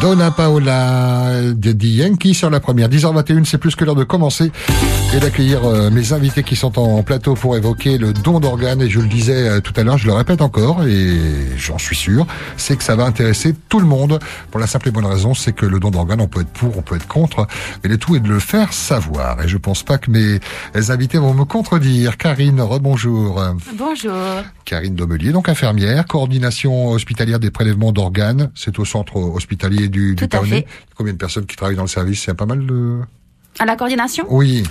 Donna Paola de Yankee sur la première. 10h21, c'est plus que l'heure de commencer et d'accueillir euh, mes invités qui sont en plateau pour évoquer le don d'organes. Et je le disais euh, tout à l'heure, je le répète encore, et j'en suis sûr, c'est que ça va intéresser tout le monde. Pour la simple et bonne raison, c'est que le don d'organes, on peut être pour, on peut être contre, mais le tout est de le faire savoir. Et je pense pas que mes invités vont me contredire. Karine, rebonjour. Bonjour. Karine Domelier, donc infirmière, coordination hospitalière des prélèvements d'organes. C'est au centre hospitalier du, du Combien de personnes qui travaillent dans le service? C'est pas mal de... À la coordination? Oui.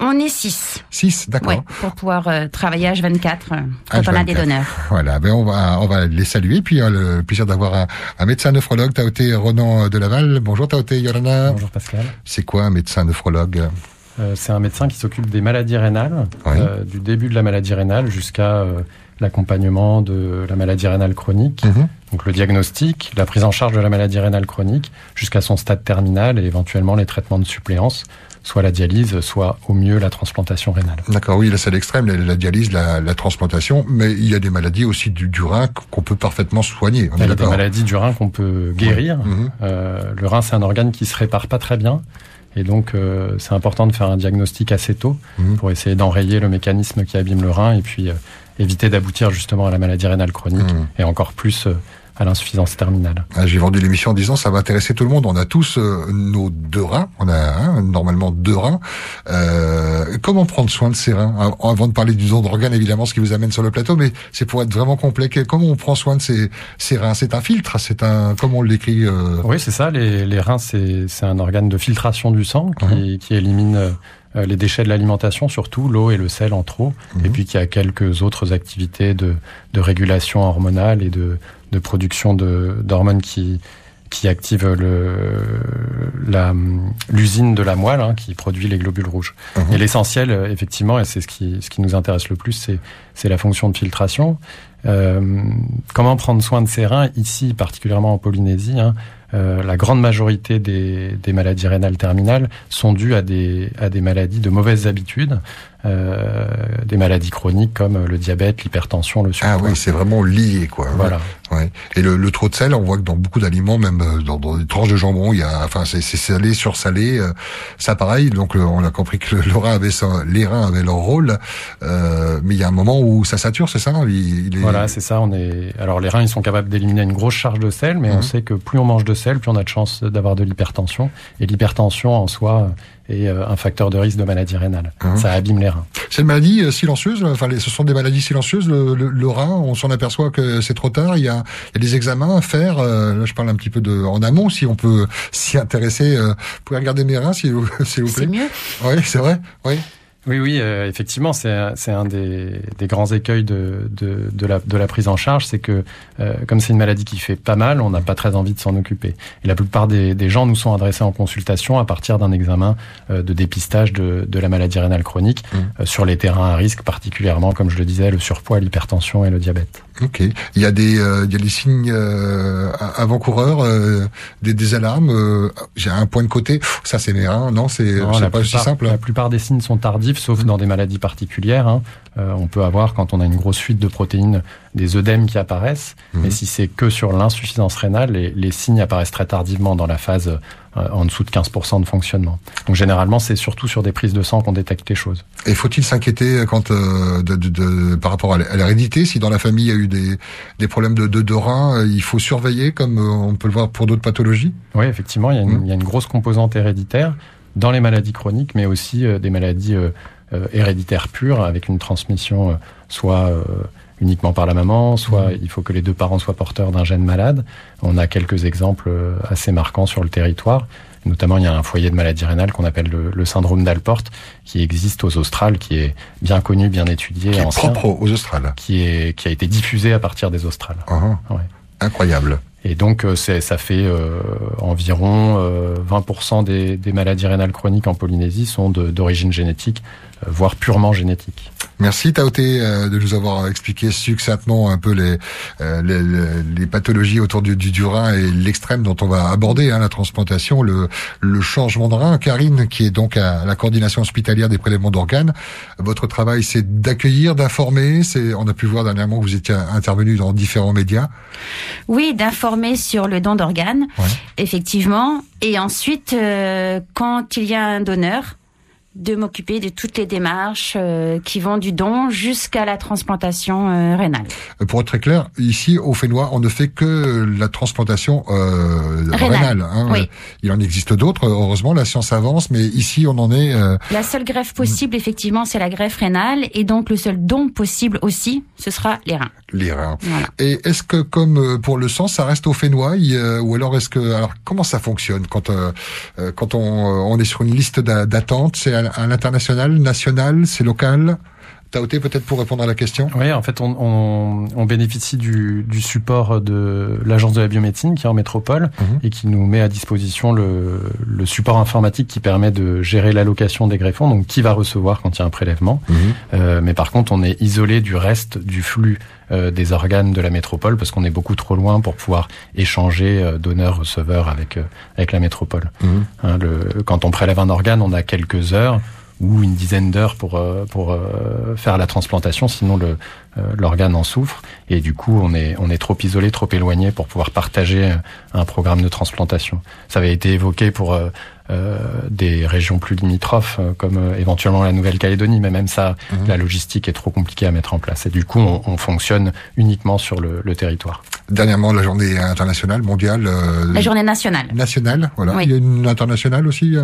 On est 6. 6, d'accord. pour pouvoir euh, travailler H24 euh, quand on a des donneurs. Voilà, ben on va on va les saluer. Puis a euh, le plaisir d'avoir un, un, médecin nephrologue, Taoté Renan de Laval. Bonjour Taoté Yorana. Bonjour Pascal. C'est quoi un médecin nephrologue C'est un médecin qui s'occupe des maladies rénales, du début de la maladie rénale jusqu'à l'accompagnement de la maladie rénale chronique, mhm. donc le diagnostic, la prise en charge de la maladie rénale chronique jusqu'à son stade terminal et éventuellement les traitements de suppléance, soit la dialyse, soit au mieux la transplantation rénale. D'accord, oui, là c'est l'extrême, la, dialyse, la, transplantation, mais il y a des maladies aussi du, du rein qu'on peut parfaitement soigner. il y a des maladies du rein qu'on peut guérir. Mhm. Euh, le rein c'est un organe qui se répare pas très bien. Et donc, euh, c'est important de faire un diagnostic assez tôt mhm. pour essayer d'enrayer le mécanisme qui abîme le rein et puis euh, éviter d'aboutir justement à la maladie rénale chronique mmh. et encore plus euh, à l'insuffisance terminale. Ah, j'ai vendu l'émission en disant ça va intéresser tout le monde. On a tous euh, nos deux reins. On a hein, normalement deux reins. Euh, comment prendre soin de ces reins? Avant de parler du don d'organes, évidemment, ce qui vous amène sur le plateau, mais c'est pour être vraiment complet. Comment on prend soin de ces, ces reins? C'est un filtre? C'est un comment on l'écrit euh... Oui, c'est ça. Les, les reins, c'est un organe de filtration du sang qui, qui élimine euh, les déchets de l'alimentation, surtout l'eau et le sel en trop, et mhm. puis qu'il y a quelques autres activités de, de régulation hormonale et de, de production d'hormones qui, qui activent l'usine de la moelle hein, qui produit les globules rouges. Mhm. Et l'essentiel, effectivement, et c'est ce qui, ce qui nous intéresse le plus, c'est la fonction de filtration. Euh, comment prendre soin de ces reins ici, particulièrement en Polynésie hein, euh, la grande majorité des, des, maladies rénales terminales sont dues à des, à des maladies de mauvaises habitudes, euh, des maladies chroniques comme le diabète, l'hypertension, le surpoids. Ah oui, c'est vraiment lié, quoi. Voilà. Ouais. Et le, le, trop de sel, on voit que dans beaucoup d'aliments, même euh, dans, dans, des tranches de jambon, il y a, enfin, c'est salé sur salé. Euh, ça, pareil. Donc, on a compris que le, rein avait ça, les reins avaient leur rôle, euh, mais il y a un moment où ça sature, c'est ça? Il, Voilà, c'est ça. On est. Alors, les reins, ils sont capables d'éliminer une grosse charge de sel, mais on mhm. sait que plus on mange de sel, plus on a de chances d'avoir de l'hypertension. Et l'hypertension, en soi, est euh, un facteur de risque de maladie rénale. Mhm. Ça abîme les reins. C'est une maladie euh, silencieuse. Enfin, ce sont des maladies silencieuses. Le, le, rein, on s'en aperçoit que c'est trop tard. Il y, a, il y a des examens à faire. Euh, là, je parle un petit peu de en amont, si on peut s'y intéresser. vous pouvez regarder mes reins, s'il vous, vous plaît. C'est mieux. Oui, c'est vrai. Oui. Oui, oui, euh, effectivement, c'est un des, des, grands écueils de, de, de, la, de la prise en charge, c'est que euh, comme c'est une maladie qui fait pas mal, on n'a pas très envie de s'en occuper. Et la plupart des, des, gens nous sont adressés en consultation à partir d'un examen euh, de dépistage de, de, la maladie rénale chronique mmh. sur les terrains à risque, particulièrement, comme je le disais, le surpoids, l'hypertension et le diabète. Ok. Il y a des, il y a des signes avant-coureurs, des, des, alarmes. J'ai un point de côté. Ça, c'est mes reins. Non, c'est pas aussi simple. La plupart des signes sont tardifs sauf dans des maladies particulières. Hein. Euh, on peut avoir, quand on a une grosse fuite de protéines, des œdèmes qui apparaissent. Mhm. Mais si c'est que sur l'insuffisance rénale, les, signes apparaissent très tardivement dans la phase euh, en dessous de 15% de fonctionnement. Donc généralement, c'est surtout sur des prises de sang qu'on détecte les choses. Et faut-il s'inquiéter quand euh, de, par rapport à l'hérédité Si dans la famille il y a eu des, problèmes de, de, reins, il faut surveiller comme on peut le voir pour d'autres pathologies? Oui, effectivement, il y, a une, mhm. il y a une grosse composante héréditaire dans les maladies chroniques, mais aussi euh, des maladies euh, euh, héréditaires pures, avec une transmission soit uniquement par la maman, soit mmh. il faut que les deux parents soient porteurs d'un gène malade. On a quelques exemples assez marquants sur le territoire. Notamment, il y a un foyer de maladie rénale qu'on appelle le, syndrome d'Alport, qui existe aux Australes, qui est bien connu, bien étudié, qui est propre aux Australes, qui est qui a été diffusé à partir des Australes. Uh-huh. Incroyable. Et donc, euh, ça fait euh, environ 20% euh, des, des, maladies rénales chroniques en Polynésie sont d'origine génétique, voire purement génétique. Merci Taoté de nous avoir expliqué succinctement un peu les, les, les pathologies autour du, du, rein et l'extrême dont on va aborder, hein, la transplantation, le, le changement de rein. Karine, qui est donc à la coordination hospitalière des prélèvements d'organes, votre travail c'est d'accueillir, d'informer. C'est, on a pu voir dernièrement que vous étiez intervenu dans différents médias. Oui, d'informer sur le don d'organes, effectivement. Et ensuite, quand il y a un donneur, de m'occuper de toutes les démarches euh, qui vont du don jusqu'à la transplantation euh, rénale. Euh, pour être très clair, ici au Fénois, on ne fait que la transplantation rénale. Hein. oui. Il en existe d'autres, heureusement, la science avance, mais ici on en est. La seule greffe possible, effectivement, c'est la greffe rénale, et donc le seul don possible aussi, ce sera les reins. Les reins. Et est-ce que, comme pour le sang, ça reste au Fénois, ou alors est-ce que, alors comment ça fonctionne quand quand on, on est sur une liste d'attente, c'est à l'international, national, c'est local? Taoté, peut-être pour répondre à la question? Oui, en fait, on, on, on bénéficie du, du, support de l'Agence de la biomédecine qui est en métropole mhm. et qui nous met à disposition le, le, support informatique qui permet de gérer l'allocation des greffons, donc qui va recevoir quand il y a un prélèvement. Mhm. Euh, mais par contre, on est isolé du reste du flux euh, des organes de la métropole parce qu'on est beaucoup trop loin pour pouvoir échanger euh, donneur-receveur avec, euh, avec la métropole. Mhm. Hein, le, quand on prélève un organe, on a quelques heures ou une dizaine d'heures pour euh, pour euh, faire la transplantation, sinon le l'organe en souffre et du coup on est on est trop isolé, trop éloigné pour pouvoir partager un programme de transplantation. Ça avait été évoqué pour euh, des régions plus limitrophes, euh, comme euh, éventuellement la Nouvelle-Calédonie, mais même ça, mhm. la logistique est trop compliquée à mettre en place. Et du coup, on, on fonctionne uniquement sur le, le, territoire. Dernièrement, la journée internationale, mondiale. la journée nationale. Nationale, voilà. Il y a une internationale aussi.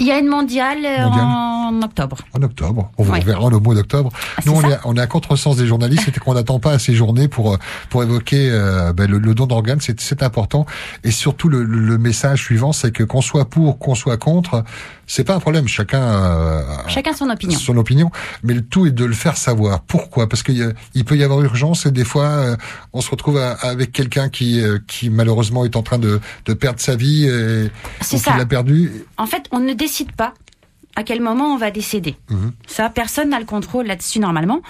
Il y a une mondiale, en octobre. En octobre. On vous verra le mois d'octobre. Ah, Nous, on est, on est à contresens des journalistes, c'est qu'on n'attend pas à ces journées pour pour évoquer ben, le, le, don d'organes. C'est important. Et surtout, le, le message suivant, c'est que qu'on soit pour, qu'on soit contre, c'est pas un problème. Chacun euh, chacun son opinion. Son opinion, mais le tout est de le faire savoir. Pourquoi? Parce qu'il il peut y avoir urgence et des fois euh, on se retrouve avec quelqu'un qui euh, qui malheureusement est en train de, de perdre sa vie et qu'il l'a perdu. En fait, on ne décide pas à quel moment on va décéder. Mhm. Ça, personne n'a le contrôle là-dessus normalement.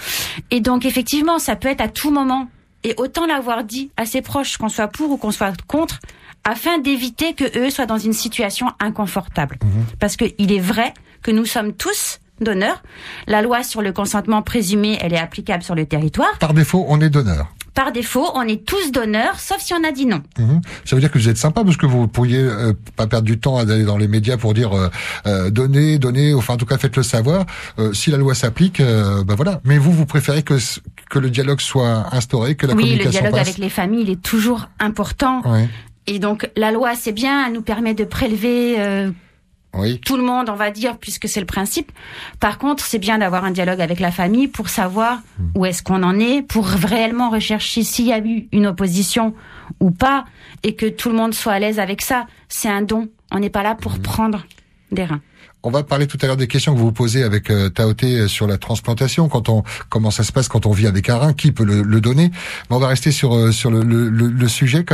Et donc effectivement, ça peut être à tout moment. Et autant l'avoir dit à ses proches, qu'on soit pour ou qu'on soit contre, afin d'éviter que eux soient dans une situation inconfortable. Mhm. Parce qu'il est vrai que nous sommes tous donneurs. La loi sur le consentement présumé, elle est applicable sur le territoire. Par défaut, on est donneur. Par défaut, on est tous donneurs, sauf si on a dit non. Mhm. Ça veut dire que vous êtes sympa parce que vous pourriez euh, pas perdre du temps à aller dans les médias pour dire euh, euh donnez, donnez, enfin en tout cas faites-le savoir. Euh, si la loi s'applique, ben voilà. Mais vous, vous préférez que que le dialogue soit instauré, que la communication Oui, le dialogue avec les familles, il est toujours important. Oui. Et donc la loi, c'est bien, elle nous permet de prélever euh, oui. tout le monde, on va dire, puisque c'est le principe. Par contre, c'est bien d'avoir un dialogue avec la famille pour savoir hmm. où est-ce qu'on en est, pour réellement rechercher s'il y a eu une opposition ou pas, et que tout le monde soit à l'aise avec ça. C'est un don. On n'est pas là pour hmm. prendre des reins. On va parler tout à l'heure des questions que vous vous posez avec euh, Taoté euh, sur la transplantation. Quand on comment ça se passe quand on vit avec un rein, qui peut le, donner Mais on va rester sur euh, sur le, le, le, sujet.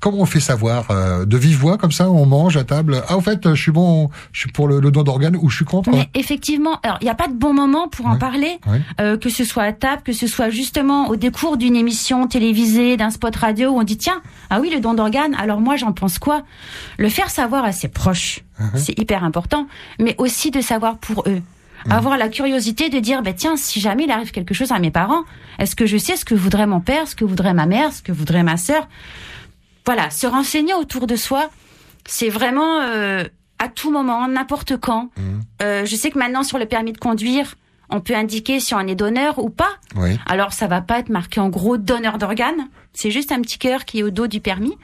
comment on fait savoir euh, de vive voix comme ça On mange à table. Ah, en fait, je suis bon, je suis pour le, don d'organes ou je suis contre. Mais effectivement, alors il n'y a pas de bon moment pour en parler, que ce soit à table, que ce soit justement au décours d'une émission télévisée, d'un spot radio où on dit tiens, ah oui, le don d'organes. Alors moi, j'en pense quoi? Le faire savoir à ses proches Uh-huh. C'est hyper important, mais aussi de savoir pour eux. Uh-huh. Avoir la curiosité de dire, bah, tiens, si jamais il arrive quelque chose à mes parents, est-ce que je sais ce que voudrait mon père, ce que voudrait ma mère, ce que voudrait ma sœur? Voilà, se renseigner autour de soi, c'est vraiment euh, à tout moment, n'importe quand. Uh-huh. Euh, je sais que maintenant sur le permis de conduire, on peut indiquer si on est donneur ou pas. Alors ça va pas être marqué en gros donneur d'organes, c'est juste un petit cœur qui est au dos du permis.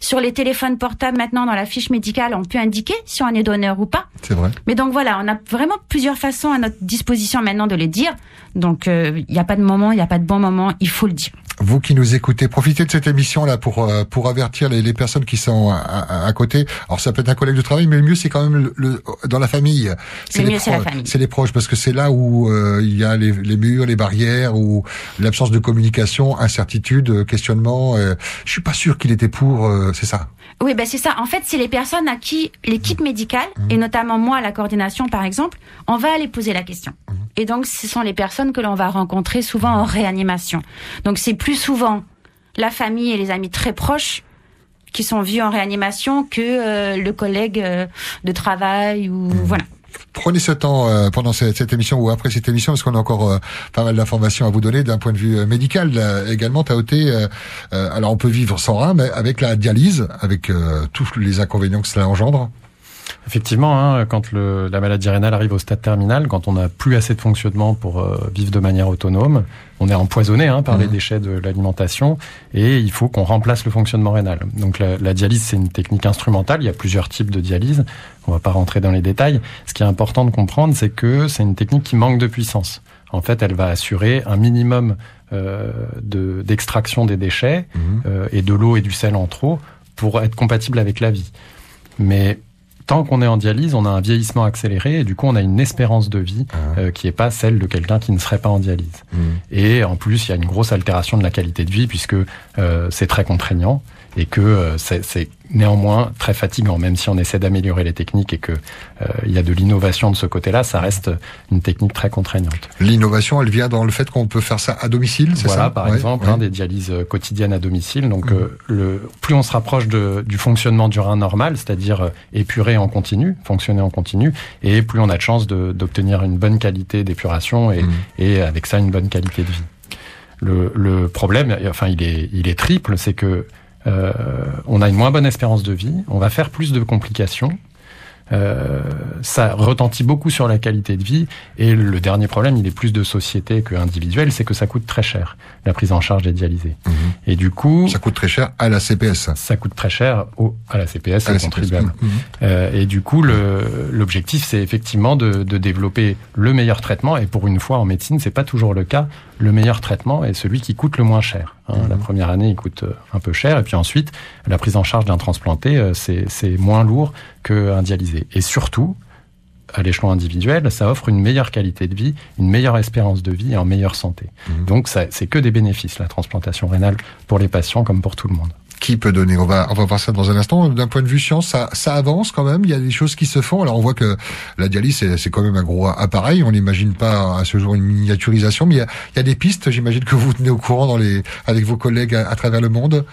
Sur les téléphones portables, maintenant, dans la fiche médicale, on peut indiquer si on est donneur ou pas. C'est vrai. Mais donc voilà, on a vraiment plusieurs façons à notre disposition maintenant de le dire. Donc il euh, n'y a pas de moment, il n'y a pas de bon moment, il faut le dire. Vous qui nous écoutez, profitez de cette émission là pour euh, pour avertir les, les personnes qui sont à, à, côté. Alors ça peut être un collègue de travail, mais le mieux c'est quand même le, dans la famille. C'est les, proches, c'est les proches parce que c'est là où euh, il y a les, les, murs, les barrières, ou l'absence de communication, incertitude, questionnement. Euh, je suis pas sûr qu'il était pour. C'est ça. Oui, ben c'est ça. En fait, c'est les personnes à qui l'équipe médicale, mmh. et notamment moi, la coordination par exemple, on va aller poser la question. Mmh. Et donc, ce sont les personnes que l'on va rencontrer souvent en réanimation. Donc, c'est plus souvent la famille et les amis très proches qui sont vus en réanimation que euh, le collègue euh, de travail ou mmh. voilà. Prenez ce temps euh, pendant cette, émission ou après cette émission parce qu'on a encore euh, pas mal d'informations à vous donner d'un point de vue médical également. T'as alors on peut vivre sans rein, mais avec la dialyse, avec tous les inconvénients que cela engendre. Effectivement, hein, quand le, la maladie rénale arrive au stade terminal, quand on n'a plus assez de fonctionnement pour euh, vivre de manière autonome, on est empoisonné hein, par les mmh. déchets de l'alimentation et il faut qu'on remplace le fonctionnement rénal. Donc la, la dialyse, c'est une technique instrumentale. Il y a plusieurs types de dialyse. On va pas rentrer dans les détails. Ce qui est important de comprendre, c'est que c'est une technique qui manque de puissance. En fait, elle va assurer un minimum euh, d'extraction des déchets mmh. euh, et de l'eau et du sel en trop pour être compatible avec la vie. Mais tant qu'on est en dialyse, on a un vieillissement accéléré et du coup, on a une espérance de vie ah. euh, qui n'est pas celle de quelqu'un qui ne serait pas en dialyse. Mmh. Et en plus, il y a une grosse altération de la qualité de vie puisque euh, c'est très contraignant et que euh, c'est néanmoins très fatigant, même si on essaie d'améliorer les techniques et que euh, il y a de l'innovation de ce côté-là, ça reste une technique très contraignante. L'innovation, elle vient dans le fait qu'on peut faire ça à domicile, c'est voilà, ça par exemple, Hein, des dialyses euh, quotidiennes à domicile. Donc, mmh. le plus on se rapproche de, du fonctionnement du rein normal, c'est-à-dire épurer en continu, fonctionner en continu, et plus on a de chances d'obtenir une bonne qualité d'épuration et, mmh. et avec ça une bonne qualité de vie. Le, le problème, enfin, il est, il est triple, c'est que euh, on a une moins bonne espérance de vie, on va faire plus de complications, euh, ça retentit beaucoup sur la qualité de vie. Et le dernier problème, il est plus de société que individuel, c'est que ça coûte très cher, la prise en charge des dialysés. Mhm. Et du coup... Ça coûte très cher à la CPS. Ça coûte très cher au, à la CPS, à contribuable. Mhm. Euh, et du coup, l'objectif, c'est effectivement de, de, développer le meilleur traitement. Et pour une fois, en médecine, c'est pas toujours le cas. Le meilleur traitement est celui qui coûte le moins cher. Hein. Mhm. La première année, il coûte euh, un peu cher. Et puis ensuite, la prise en charge d'un transplanté, euh, c'est moins lourd qu'un dialysé. Et surtout, à l'échelon individuel, ça offre une meilleure qualité de vie, une meilleure espérance de vie et en meilleure santé. Mhm. Donc, c'est que des bénéfices, la transplantation rénale, pour les patients comme pour tout le monde qui peut donner? On va on va voir ça dans un instant. D'un point de vue science, ça, ça avance quand même? Il y a des choses qui se font? Alors on voit que la dialyse c'est quand même un gros appareil. On n'imagine pas à ce jour une miniaturisation, mais il y a, il y a des pistes. J'imagine que vous tenez au courant dans les avec vos collègues à travers le monde.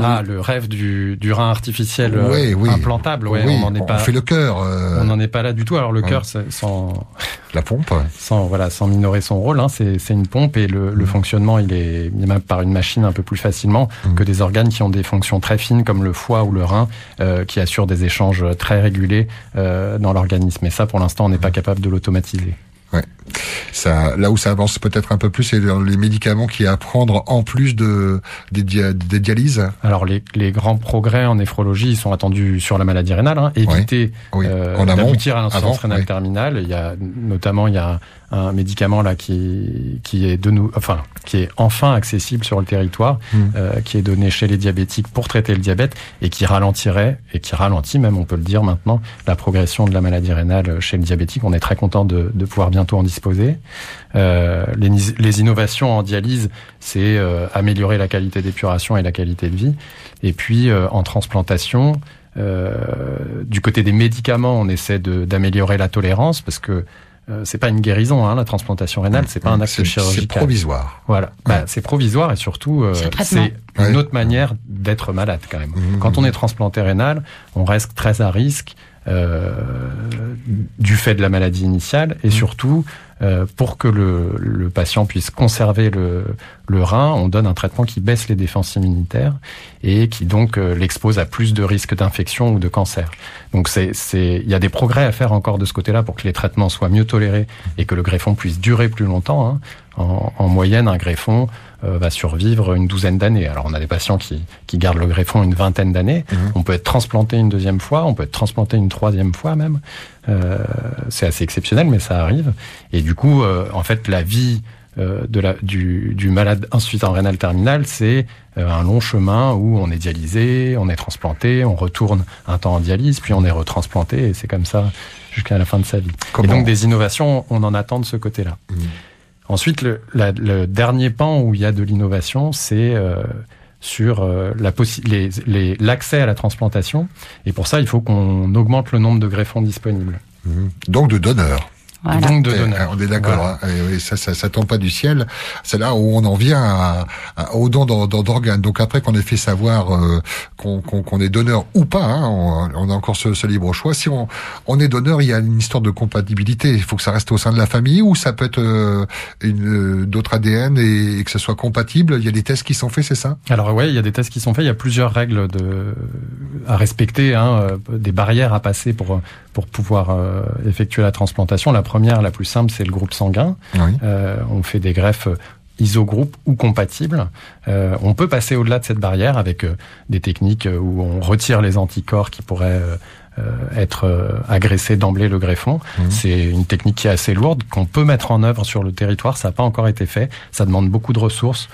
Ah, le rêve du, du rein artificiel euh, implantable. Ouais, on en est pas. On fait le cœur. Euh. On n'en est pas là du tout. Alors le cœur, sans la pompe, sans voilà, sans minorer son rôle, hein, c'est c'est une pompe et le, le, mm. fonctionnement, il est même par une machine un peu plus facilement mm. que des organes qui ont des fonctions très fines comme le foie ou le rein, euh, qui assurent des échanges très régulés euh, dans l'organisme. Et ça, pour l'instant, on n'est pas mm. capable de l'automatiser. Ouais. Ça, là où ça avance peut-être un peu plus, c'est dans les médicaments qui à prendre en plus de des, des dialyses. Alors les, les, grands progrès en néphrologie ils sont attendus sur la maladie rénale. Hein. Éviter euh, d'aboutir à l'insuffisance rénale terminale. Il y a notamment il y a un médicament là qui qui est de nous, enfin qui est enfin accessible sur le territoire, mmh. euh, qui est donné chez les diabétiques pour traiter le diabète et qui ralentirait et qui ralentit même, on peut le dire maintenant, la progression de la maladie rénale chez le diabétique. On est très content de, de pouvoir bientôt en disposer. Euh, les, les, innovations en dialyse, c'est euh, améliorer la qualité d'épuration et la qualité de vie. Et puis euh, en transplantation, euh, du côté des médicaments, on essaie d'améliorer la tolérance parce que euh, c'est pas une guérison, hein, la transplantation rénale, c'est pas un acte chirurgical. C'est provisoire. Voilà, bah, c'est provisoire et surtout euh, c'est une autre manière d'être malade quand même. Mmh. Quand on est transplanté rénal, on reste très à risque euh, du fait de la maladie initiale et mmh. surtout euh, pour que le, le, patient puisse conserver le, le, rein, on donne un traitement qui baisse les défenses immunitaires et qui donc euh, l'expose à plus de risques d'infection ou de cancer. Donc c'est, il y a des progrès à faire encore de ce côté-là pour que les traitements soient mieux tolérés et que le greffon puisse durer plus longtemps. Hein. En, en, moyenne, un greffon euh, va survivre une douzaine d'années. Alors on a des patients qui, qui gardent le greffon une vingtaine d'années. Mmh. On peut être transplanté une deuxième fois, on peut être transplanté une troisième fois même. Euh, c'est assez exceptionnel, mais ça arrive. Et du coup, euh, en fait, la vie euh, de la, du, du malade insuffisant rénal terminal, c'est un long chemin où on est dialysé, on est transplanté, on retourne un temps en dialyse, puis on est retransplanté, et c'est comme ça jusqu'à la fin de sa vie. et donc des innovations, on en attend de ce côté-là. Mmh. Ensuite, le, dernier pan où il y a de l'innovation, c'est sur euh, l'accès à la transplantation. Et pour ça, il faut qu'on augmente le nombre de greffons disponibles. Mmh. Donc de donneurs. Donc de donneurs. On est d'accord. Hein. Oui, ça, ça, ça tombe pas du ciel. C'est là où on en vient à, au don d'organes. Donc après qu'on ait fait savoir euh, qu'on est donneur ou pas, hein, on, a encore ce, ce, libre choix. Si on, on est donneur, il y a une histoire de compatibilité. Il faut que ça reste au sein de la famille ou ça peut être euh, une d'autres ADN et, et, que ce soit compatible. Il y a des tests qui sont faits, c'est ça? Alors ouais, il y a des tests qui sont faits. Il y a plusieurs règles de à respecter, hein, euh, des barrières à passer pour pour pouvoir euh, effectuer la transplantation. La première, la plus simple, c'est le groupe sanguin. Euh, on fait des greffes isogroupes ou compatibles. Euh, on peut passer au-delà de cette barrière avec des techniques où on retire les anticorps qui pourraient être agressés d'emblée le greffon. Mmh. C'est une technique qui est assez lourde, qu'on peut mettre en œuvre sur le territoire. Ça n'a pas encore été fait. Ça demande beaucoup de ressources,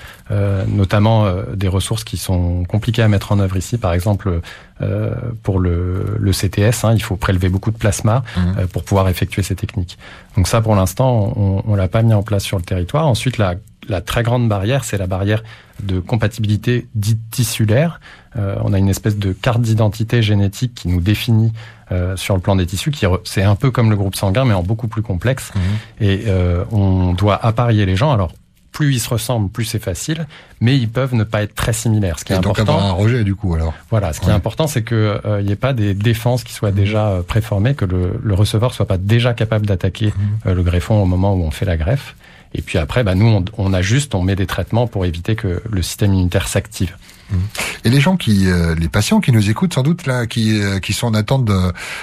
notamment des ressources qui sont compliquées à mettre en œuvre ici. Par exemple, euh, pour le, le CTS. Hein, il faut prélever beaucoup de plasma mmh. euh, pour pouvoir effectuer ces techniques. Donc ça, pour l'instant, on, on l'a pas mis en place sur le territoire. Ensuite, la, la très grande barrière, c'est la barrière de compatibilité dite tissulaire. Euh, on a une espèce de carte d'identité génétique qui nous définit euh, sur le plan des tissus, qui c'est un peu comme le groupe sanguin, mais en beaucoup plus complexe. Mmh. Et euh, on doit apparier les gens. Alors plus ils se ressemblent, plus c'est facile, mais ils peuvent ne pas être très similaires. Ce qui est donc important. avoir un rejet du coup alors. Voilà, ce qui est important, c'est que il euh, n'y ait pas des défenses qui soient déjà euh, préformées, que le, le, receveur soit pas déjà capable d'attaquer mhm. euh, le greffon au moment où on fait la greffe. Et puis après, bah, nous, on, on ajuste, on met des traitements pour éviter que le système immunitaire s'active. Et les gens qui, euh, les patients qui nous écoutent sans doute là, qui, euh, qui sont en attente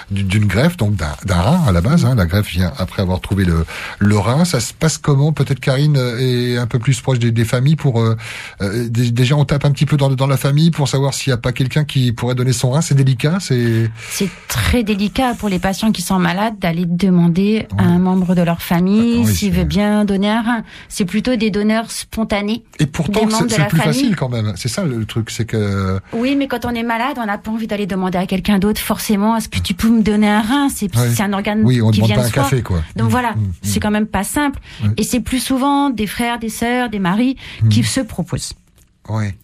d'une greffe, donc d'un rein à la base. Hein, la greffe vient après avoir trouvé le, le rein. Ça se passe comment? Peut-être Karine est un peu plus proche des, des familles pour euh, euh déjà on tape un petit peu dans, dans la famille pour savoir s'il n'y a pas quelqu'un qui pourrait donner son rein. C'est délicat. C'est c'est très délicat pour les patients qui sont malades d'aller demander à un membre de leur famille ah s'il veut bien donner un rein. C'est plutôt des donneurs spontanés. Et pourtant c'est plus facile quand même. C'est ça le truc c'est que. Oui, mais quand on est malade, on n'a pas envie d'aller demander à quelqu'un d'autre forcément. Est-ce que tu peux me donner un rein? C'est un organe oui, on qui demande vient pas un café, quoi. Donc voilà, mmh, mmh. c'est quand même pas simple. Et c'est plus souvent des frères, des sœurs, des maris qui se proposent.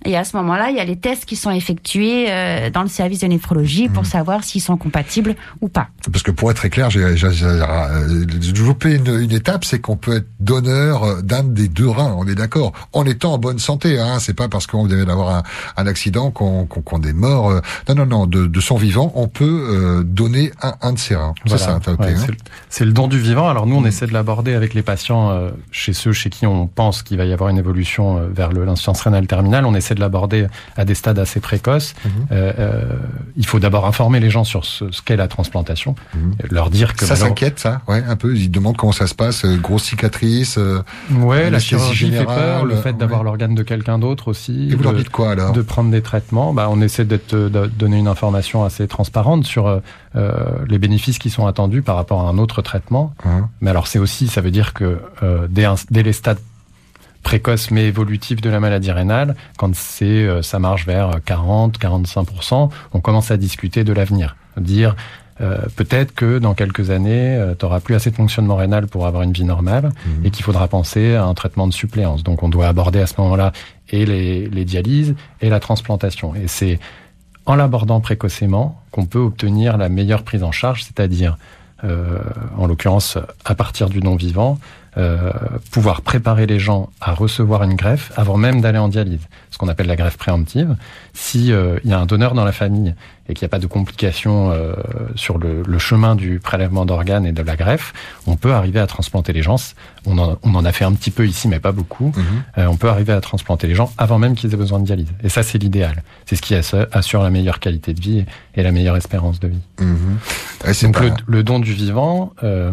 Et à ce moment-là, il y a les tests qui sont effectués euh, dans le service de néphrologie pour mmh. savoir s'ils sont compatibles ou pas. Parce que pour être très clair, j'ai euh, développé une, une étape, c'est qu'on peut être donneur euh, d'un des deux reins. On est d'accord, en étant en bonne santé. Hein, c'est pas parce qu'on vient d'avoir un, un, accident qu'on qu'on est mort. Non, non, non. De, de son vivant, on peut donner un, un de ses reins. C'est ça. Ouais, hein. c'est le, don du vivant. Alors nous, on mmh. essaie de l'aborder avec les patients chez ceux chez qui on pense qu'il va y avoir une évolution vers l'insuffisance rénale terminale on essaie de l'aborder à des stades assez précoces. Mhm. Euh, euh, il faut d'abord informer les gens sur ce, qu'est la transplantation, mhm. leur dire que ça s'inquiète, ça, ouais, un peu. Ils demandent comment ça se passe, euh, grosse cicatrice. ouais, la chirurgie fait peur, le fait d'avoir l'organe de quelqu'un d'autre aussi. Et vous leur dites quoi alors De prendre des traitements. Bah, on essaie d'être de donner une information assez transparente sur les bénéfices qui sont attendus par rapport à un autre traitement. Hein. Mais alors c'est aussi, ça veut dire que dès, dès les stades précoce mais évolutif de la maladie rénale, quand c'est euh, ça marche vers 40-45%, on commence à discuter de l'avenir. Dire euh, peut-être que dans quelques années, euh, tu n'auras plus assez de fonctionnement rénal pour avoir une vie normale mmh. et qu'il faudra penser à un traitement de suppléance. Donc on doit aborder à ce moment-là et les, les dialyses et la transplantation. Et c'est en l'abordant précocement qu'on peut obtenir la meilleure prise en charge, c'est-à-dire, euh, en l'occurrence, à partir du non-vivant, euh, pouvoir préparer les gens à recevoir une greffe avant même d'aller en dialyse, ce qu'on appelle la greffe préemptive. Si euh, il y a un donneur dans la famille et qu'il n'y a pas de complications euh, sur le, le, chemin du prélèvement d'organes et de la greffe, on peut arriver à transplanter les gens. On en, on en a fait un petit peu ici, mais pas beaucoup. Mhm. Euh, on peut arriver à transplanter les gens avant même qu'ils aient besoin de dialyse. Et ça, c'est l'idéal. C'est ce qui assure la meilleure qualité de vie et la meilleure espérance de vie. Mhm. donc le, le, don du vivant, euh,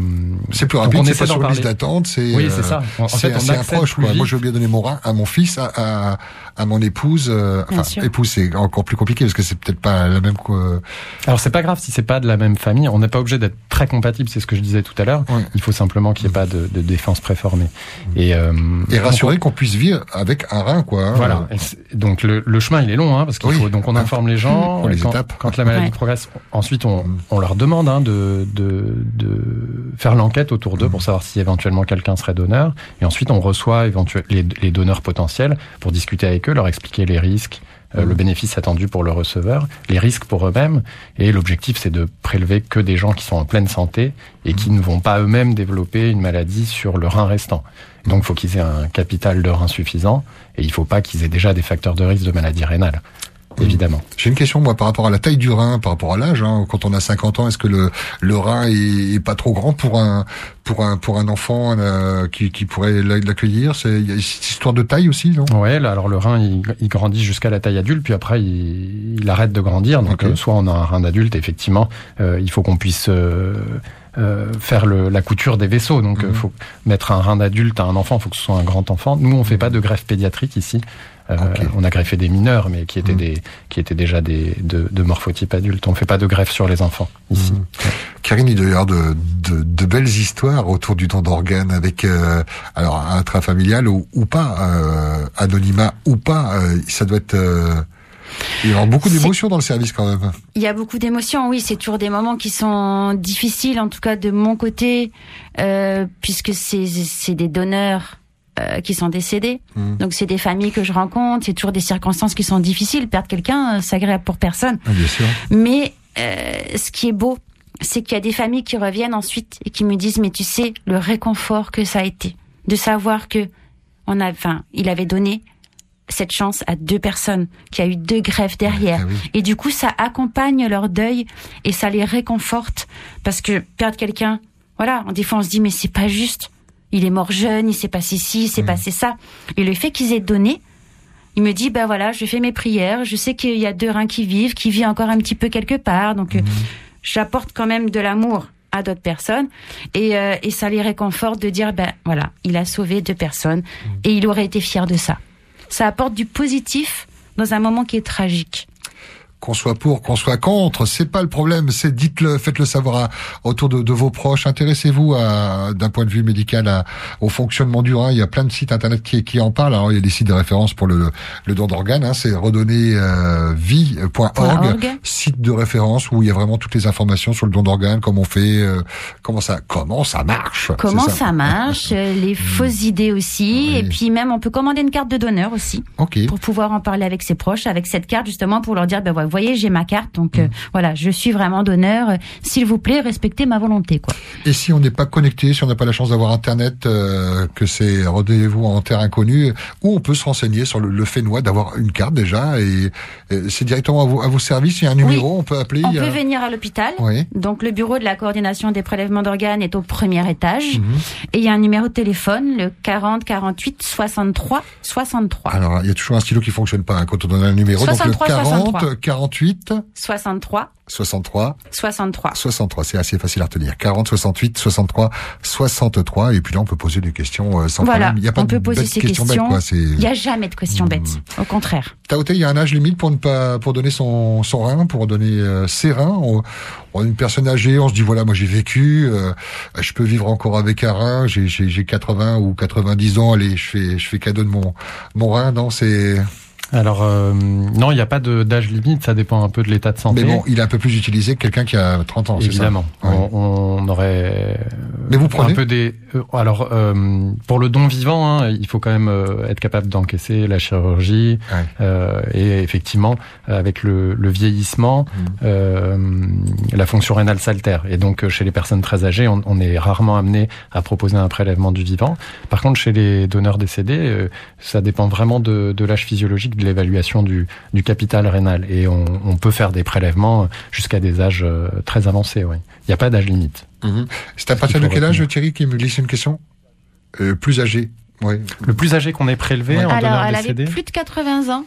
c'est plus rapide. C'est pas sur liste d'attente. C'est oui, c'est ça. En, fait, on approche. Moi, je veux bien donner mon rein à mon fils, à, à, à mon épouse. enfin, épouse, c'est encore plus compliqué parce que c'est peut-être pas la même alors c'est pas grave si c'est pas de la même famille. On n'est pas obligé d'être très compatible. C'est ce que je disais tout à l'heure. Il faut simplement qu'il n'y ait pas de, de, défense préformée. Et, euh, et rassurer qu'on puisse vivre avec un rein, quoi. Hein. Voilà. donc le, le, chemin il est long, hein, parce qu'il faut donc on informe les gens. les quand, étapes. quand la maladie progresse, ensuite on, mm. on leur demande hein, de, de, de faire l'enquête autour d'eux pour savoir si éventuellement quelqu'un serait donneur. Et ensuite on reçoit les, les donneurs potentiels pour discuter avec eux, leur expliquer les risques le bénéfice attendu pour le receveur, les risques pour eux-mêmes. Et l'objectif, c'est de prélever que des gens qui sont en pleine santé et qui ne vont pas eux-mêmes développer une maladie sur le rein restant. Donc, il faut qu'ils aient un capital de rein suffisant et il ne faut pas qu'ils aient déjà des facteurs de risque de maladie rénale. Mmh. évidemment. J'ai une question moi par rapport à la taille du rein, par rapport à l'âge. Hein. Quand on a 50 ans, est-ce que le, le rein est, pas trop grand pour un pour un pour un enfant euh, qui, qui pourrait l'accueillir? C'est il y a une histoire de taille aussi, non? Ouais, alors le rein il, grandit jusqu'à la taille adulte, puis après il, arrête de grandir. Donc euh, soit on a un rein d'adulte, effectivement, euh, il faut qu'on puisse faire le, la couture des vaisseaux. Donc, il mmh. faut mettre un rein d'adulte à un enfant. Il faut que ce soit un grand enfant. Nous, on fait pas de greffe pédiatrique ici. Euh, on a greffé des mineurs, mais qui étaient, mm. des, qui étaient déjà des, de, de morphotype adulte. On ne fait pas de greffe sur les enfants ici. Mmh. Karine, il doit y avoir de, de, de, belles histoires autour du don d'organes avec euh, alors intrafamilial ou, ou pas, euh, anonymat ou pas. Euh, ça doit être il y a beaucoup d'émotions dans le service quand même. Il y a beaucoup d'émotions, oui. C'est toujours des moments qui sont difficiles, en tout cas de mon côté, euh, puisque c'est des donneurs euh, qui sont décédés. Mmh. Donc c'est des familles que je rencontre, c'est toujours des circonstances qui sont difficiles. Perdre quelqu'un, euh, c'est agréable pour personne. Ah, bien sûr. Mais euh, ce qui est beau, c'est qu'il y a des familles qui reviennent ensuite et qui me disent mais tu sais le réconfort que ça a été de savoir que on a, enfin, il avait donné cette chance à deux personnes, qui a eu deux greffes derrière. Ah et du coup, ça accompagne leur deuil et ça les réconforte parce que perdre quelqu'un, voilà, des fois on se dit mais c'est pas juste il est mort jeune, il s'est passé ci, il s'est mmh. passé ça. Et le fait qu'ils aient donné, il me dit, ben voilà, je fais mes prières, je sais qu'il y a deux reins qui vivent, qui vivent encore un petit peu quelque part, donc euh, mmh. j'apporte quand même de l'amour à d'autres personnes et, euh, et ça les réconforte de dire, ben voilà, il a sauvé deux personnes mmh. et il aurait été fier de ça. Ça apporte du positif dans un moment qui est tragique qu'on soit pour, qu'on soit contre, c'est pas le problème. C'est dites-le, faites-le savoir autour de, vos proches. Intéressez-vous d'un point de vue médical au fonctionnement du rein. Il y a plein de sites internet qui, qui en parlent. Alors il y a des sites de référence pour le, le don d'organes. Hein, c'est redonnervie.org, euh, site de référence où il y a vraiment toutes les informations sur le don d'organes, comment on fait, euh, comment ça, comment ça marche. Comment ça. marche, les fausses idées aussi, et puis même on peut commander une carte de donneur aussi, pour pouvoir en parler avec ses proches, avec cette carte justement pour leur dire ben voilà vous voyez, j'ai ma carte, donc euh, mm. voilà, je suis vraiment donneur. S'il vous plaît, respectez ma volonté, quoi. Et si on n'est pas connecté, si on n'a pas la chance d'avoir Internet, euh, que c'est rendez-vous en terre inconnue, où on peut se renseigner sur le, fait noir d'avoir une carte déjà, et, c'est directement à vos, à vos services, il y a un numéro, on peut appeler. On peut venir à l'hôpital. Oui. Donc le bureau de la coordination des prélèvements d'organes est au premier étage, mm-hmm. et il y a un numéro de téléphone, le 40 48 63 63. Alors il y a toujours un stylo qui fonctionne pas hein, quand on donne un numéro, donc le 40 40 48 63 63 63 63, c'est assez facile à retenir. 40 68 63 63 et puis là on peut poser des questions euh, sans problème. Il y a pas on peut poser ces questions. Bêtes, il n'y a jamais de questions hmm. bêtes. Au contraire. Taoté, il y a un âge limite pour ne pas pour donner son son rein, pour donner euh, ses reins. On, on, une personne âgée, on se dit voilà, moi j'ai vécu, euh, je peux vivre encore avec un rein, j'ai j'ai 80 ou 90 ans, allez, je fais je fais cadeau de mon mon rein, non, c'est alors euh, non, il n'y a pas d'âge limite, ça dépend un peu de l'état de santé. Mais bon, il est un peu plus utilisé que quelqu'un qui a 30 ans, Évidemment, ça on, on, aurait Mais vous prenez un peu des... Euh, alors, euh, pour le don vivant, hein, il faut quand même euh, être capable d'encaisser la chirurgie. Euh, et effectivement, avec le, le vieillissement, mmh. la fonction rénale s'altère. Et donc, chez les personnes très âgées, on, on, est rarement amené à proposer un prélèvement du vivant. Par contre, chez les donneurs décédés, ça dépend vraiment de, de l'âge physiologique de l'évaluation du, du, capital rénal. Et on, on peut faire des prélèvements jusqu'à des âges très avancés. Oui. Il n'y a pas d'âge limite. Mmh. C'est à partir de quel âge, Thierry, qui me glisse une question euh, Plus âgé. Oui. Le plus âgé qu'on ait prélevé en Alors, donneur elle décédé avait plus de 80 ans.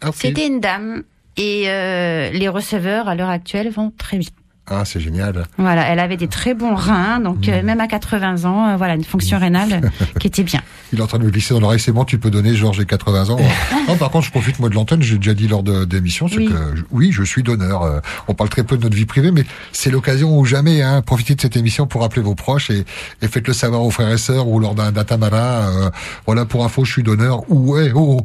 Ah, C'était une dame. Et euh, les receveurs, à l'heure actuelle, vont très vite. Ah, c'est génial. Voilà, elle avait des très bons reins, donc euh, mmh. même à 80 ans, euh, voilà, une fonction mmh. rénale qui était bien. Il est en train de me glisser dans l'oreille, c'est bon, tu peux donner, Georges, j'ai 80 ans. non, par contre, je profite moi de l'antenne, j'ai déjà dit lors de d'émission, c'est que oui, je suis donneur. Euh, on parle très peu de notre vie privée, mais c'est l'occasion ou jamais, hein, profitez de cette émission pour appeler vos proches et, et faites-le savoir aux frères et sœurs ou lors d'un datamara. voilà, pour info, je suis donneur. Ou ouais, oh,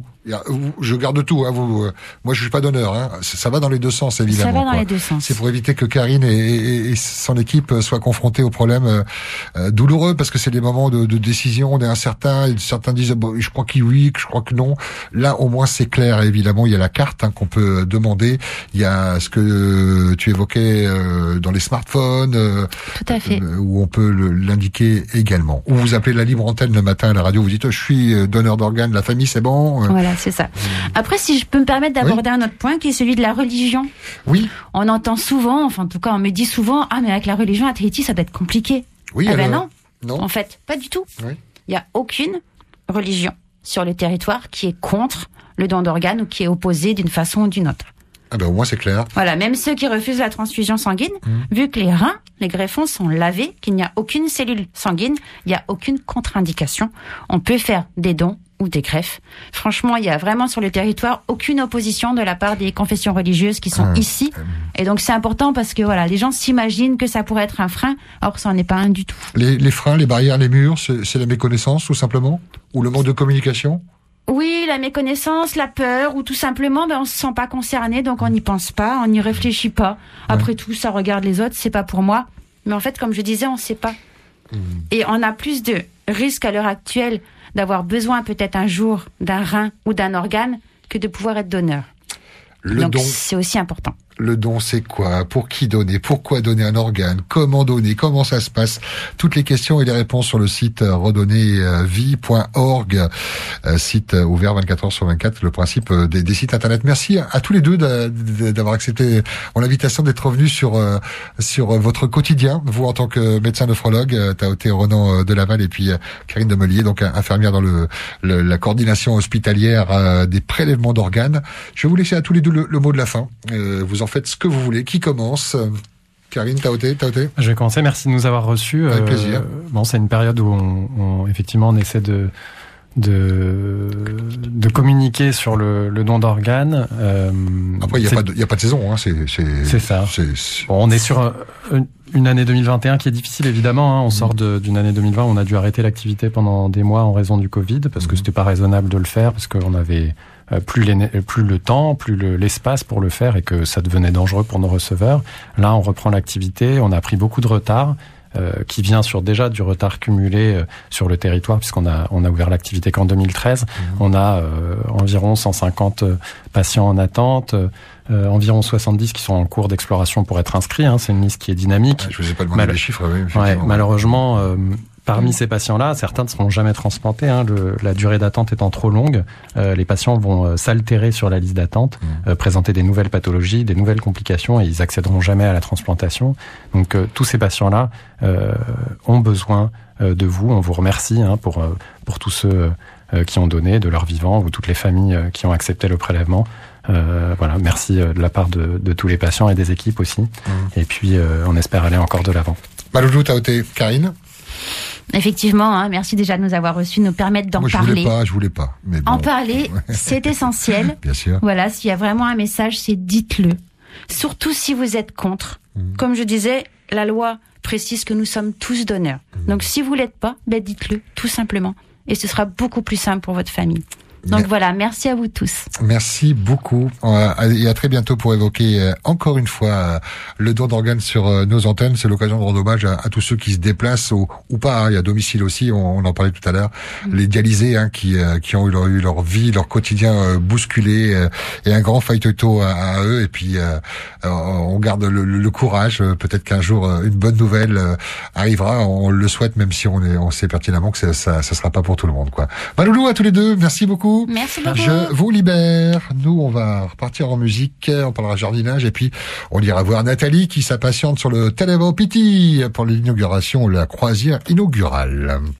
Je garde tout. Hein, vous, euh, moi, je suis pas d'honneur. Hein. Ça va dans les deux sens, évidemment. Ça va dans les deux sens. C'est pour éviter que Karine et, son équipe soient confrontés aux problèmes euh, euh, douloureux, parce que c'est des moments de, de, décision. On est incertain. Et certains disent, bon, je crois qu'il oui, je crois que non. Là, au moins, c'est clair. Évidemment, il y a la carte hein, qu'on peut demander. Il y a ce que tu évoquais dans les smartphones, Tout à fait. où on peut l'indiquer également. Ou vous appelez la libre antenne le matin à la radio. Vous dites, je suis donneur d'organes. La famille, c'est bon. Voilà c'est ça. Après, si je peux me permettre d'aborder un autre point, qui est celui de la religion. Oui. On entend souvent, enfin en tout cas, on me dit souvent, ah mais avec la religion à Tahiti, ça doit être compliqué. Oui. Eh ben non. Non. En fait, pas du tout. Il n'y a aucune religion sur le territoire qui est contre le don d'organes ou qui est opposée d'une façon ou d'une autre. Ah ben au moins c'est clair. Voilà, même ceux qui refusent la transfusion sanguine, mmh. vu que les reins, les greffons sont lavés, qu'il n'y a aucune cellule sanguine, il n'y a aucune contre-indication, on peut faire des dons ou des greffes. Franchement, il y a vraiment sur le territoire aucune opposition de la part des confessions religieuses qui sont ah. ici. Et donc c'est important parce que voilà, les gens s'imaginent que ça pourrait être un frein, or ça n'en est pas un du tout. Les, les freins, les barrières, les murs, c'est la méconnaissance tout simplement? Ou le manque de communication? Oui, la méconnaissance, la peur, ou tout simplement, ben, on se sent pas concerné, donc on n'y pense pas, on n'y réfléchit pas. Après tout, ça regarde les autres, c'est pas pour moi. Mais en fait, comme je disais, on sait pas. Hmm. Et on a plus de risques à l'heure actuelle d'avoir besoin peut-être un jour d'un rein ou d'un organe que de pouvoir être donneur. Donc c'est aussi important. Le don, c'est quoi? Pour qui donner? Pourquoi donner un organe? Comment donner? Comment ça se passe? Toutes les questions et les réponses sur le site euh, redonnervie.org, euh, site euh, ouvert 24 heures sur 24, le principe des, sites internet. Merci à, tous les deux d'avoir accepté mon invitation d'être revenus sur sur votre quotidien. Vous en tant que médecin nephrologue, été Renan de Laval et puis Karine Demelier, donc infirmière dans le, la coordination hospitalière des prélèvements d'organes. Je vais vous laisser à tous les deux le, mot de la fin. Faites ce que vous voulez. Qui commence Karine, Taoté, Taoté Je vais commencer. Merci de nous avoir reçus. Avec plaisir. Euh, bon, c'est une période où on, effectivement on essaie de de, de communiquer sur le, le don d'organes. Euh, Après, il n'y a, pas de, a pas de saison. Hein, c'est ça. on est sur une année 2021 qui est difficile, évidemment. Hein. On sort d'une année 2020 on a dû arrêter l'activité pendant des mois en raison du Covid, parce que mhm. c'était pas raisonnable de le faire, parce qu'on avait euh, plus, plus le temps, plus l'espace pour le faire et que ça devenait dangereux pour nos receveurs. Là, on reprend l'activité, on a pris beaucoup de retard. Euh, qui vient sur déjà du retard cumulé euh, sur le territoire puisqu'on a on a ouvert l'activité qu'en 2013. Mmh. On a environ 150 patients en attente, environ 70 qui sont en cours d'exploration pour être inscrits. Hein. C'est une liste qui est dynamique. je vous ai pas demandé les chiffres. Oui, malheureusement, Parmi ces patients-là, certains ne seront jamais transplantés, hein, le, la durée d'attente étant trop longue. Euh, les patients vont euh, s'altérer sur la liste d'attente, mmh. euh, présenter des nouvelles pathologies, des nouvelles complications, et ils accéderont jamais à la transplantation. Donc tous ces patients-là ont besoin de vous. On vous remercie hein, pour pour tous ceux qui ont donné de leur vivant ou toutes les familles qui ont accepté le prélèvement. voilà, merci de la part de, de, tous les patients et des équipes aussi. Mmh. Et puis, on espère aller encore de l'avant. Maloulou Taoté, Karine? Effectivement, hein, merci déjà de nous avoir reçus, nous permettre d'en parler. Je voulais pas, je voulais pas. Mais En parler, c'est essentiel. Bien sûr. Voilà, s'il y a vraiment un message, c'est dites-le. Surtout si vous êtes contre. Mhm. Comme je disais, la loi précise que nous sommes tous donneurs. Mhm. Donc si vous l'êtes pas, ben dites-le, tout simplement. Et ce sera beaucoup plus simple pour votre famille. Donc voilà, merci à vous tous. Merci beaucoup et à très bientôt pour évoquer euh, encore une fois euh, le don d'organes sur euh, nos antennes. C'est l'occasion de rendre hommage à, tous ceux qui se déplacent ou, ou pas. Hein. Il y a domicile aussi, on, en parlait tout à l'heure. Mm. Les dialysés hein, qui, qui ont eu leur, eu leur, vie, leur quotidien bousculé et un grand fight à, à, eux. Et puis on garde le, le courage. Peut-être qu'un jour une bonne nouvelle arrivera. On le souhaite, même si on, est, on sait pertinemment que ça, ça, ça sera pas pour tout le monde. Quoi. Maloulou à tous les deux. Merci beaucoup. Merci beaucoup. Je vous libère. Nous, on va repartir en musique. On parlera jardinage et puis on ira voir Nathalie qui s'impatiente sur le Televo Piti pour l'inauguration, la croisière inaugurale.